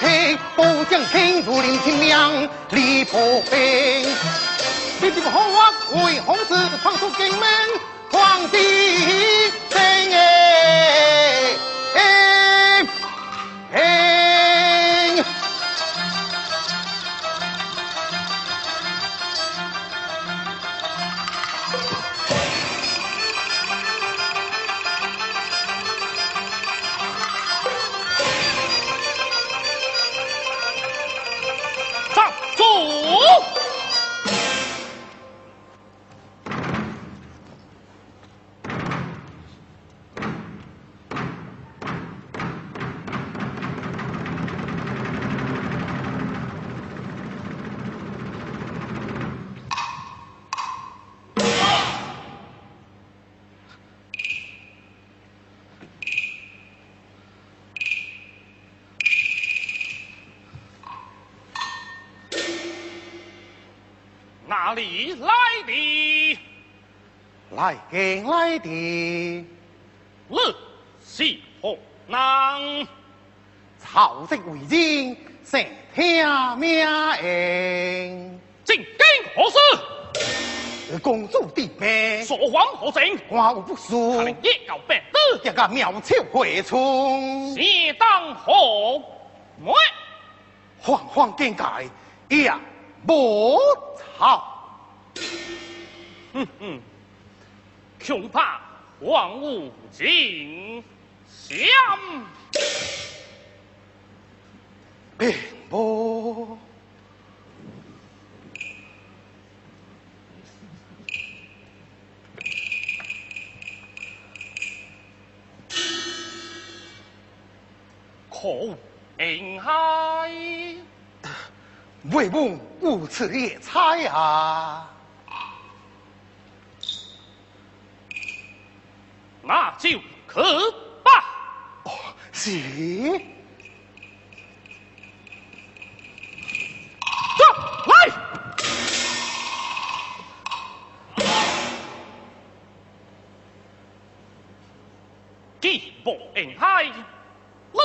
听，不将天如林清明，李破兵。弟弟红花为红子闯出金门，皇帝真哪里来的？来给来的，你是何人？朝夕为人，成听命应。进京何事？公主弟妹，说谎何情？我无不输他，令夜告白子，一个苗条回春，是当何妹？慌慌见界，也无草。哼哼，恐怕荒无尽相。并无。可应海，为母无此夜猜啊！那就可罢。哦，是。走来。既不应海，你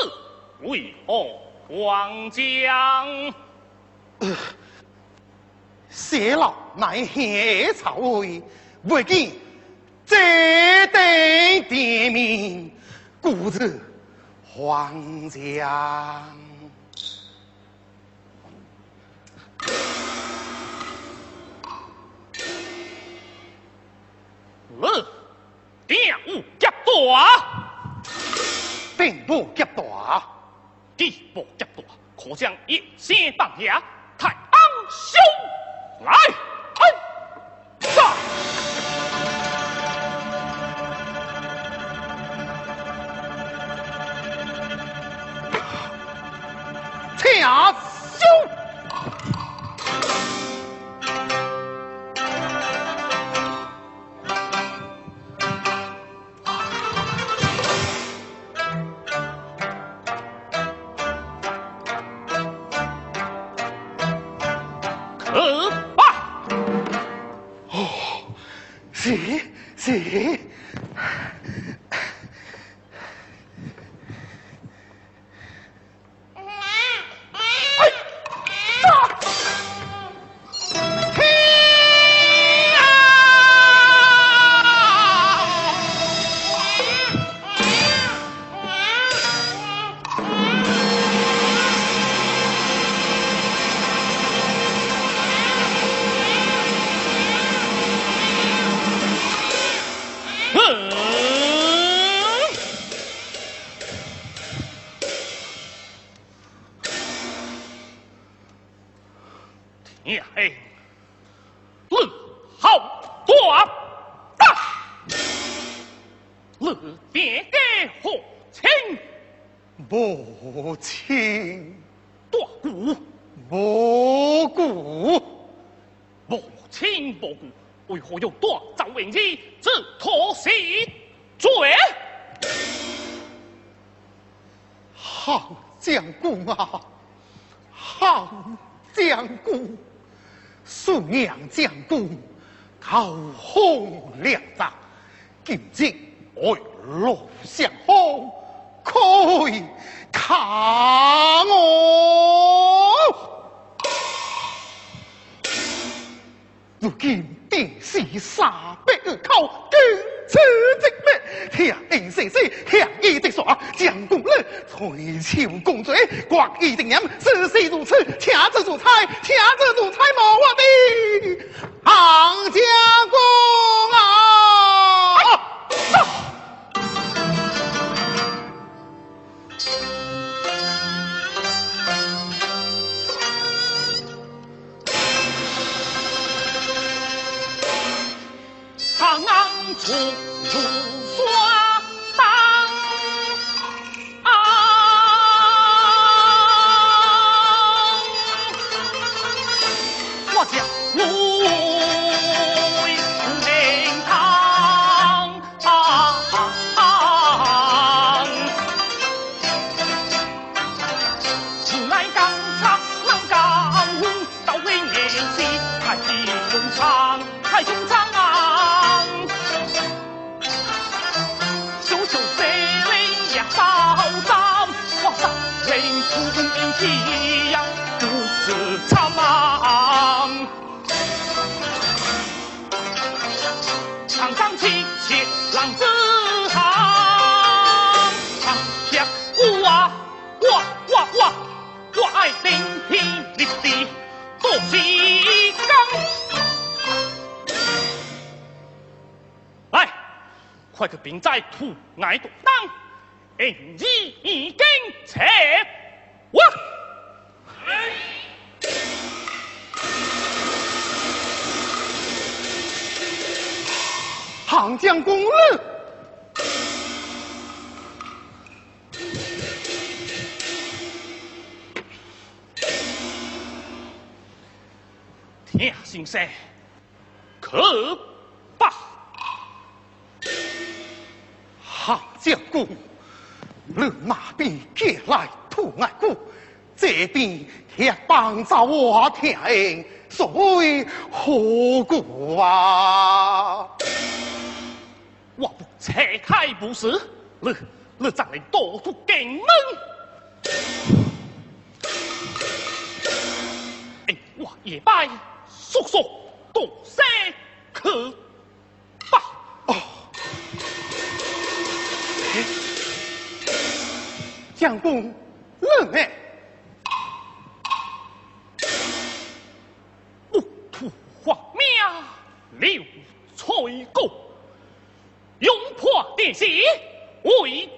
为何慌将？谢老乃下曹位，未见这等地名，故此皇将。你调夹大，并不急大，既不夹大，可将一先放下，是是。何情母亲。大鼓？无故，母亲无故，为何要夺赵永之之托死罪？好将军啊，好将军，顺娘将军，口风亮杂，今日爱路相逢，可以看我！如今电视三百二口，更此即灭。向恩先生，向义直说，将功了，垂秋公罪，国义定严，事事如此，恰子如菜，恰子如处处耍快去兵寨土挨独当，恩义已经切。我，杭江公日，田先生，可杭江公，你那边借来？土爱故，这边也帮着我听，所谓何故啊？我不拆开不是，你你再来多出进门。哎，我也拜叔叔多谢可将军。冷哎！木土荒命，刘翠公，勇破电信，为。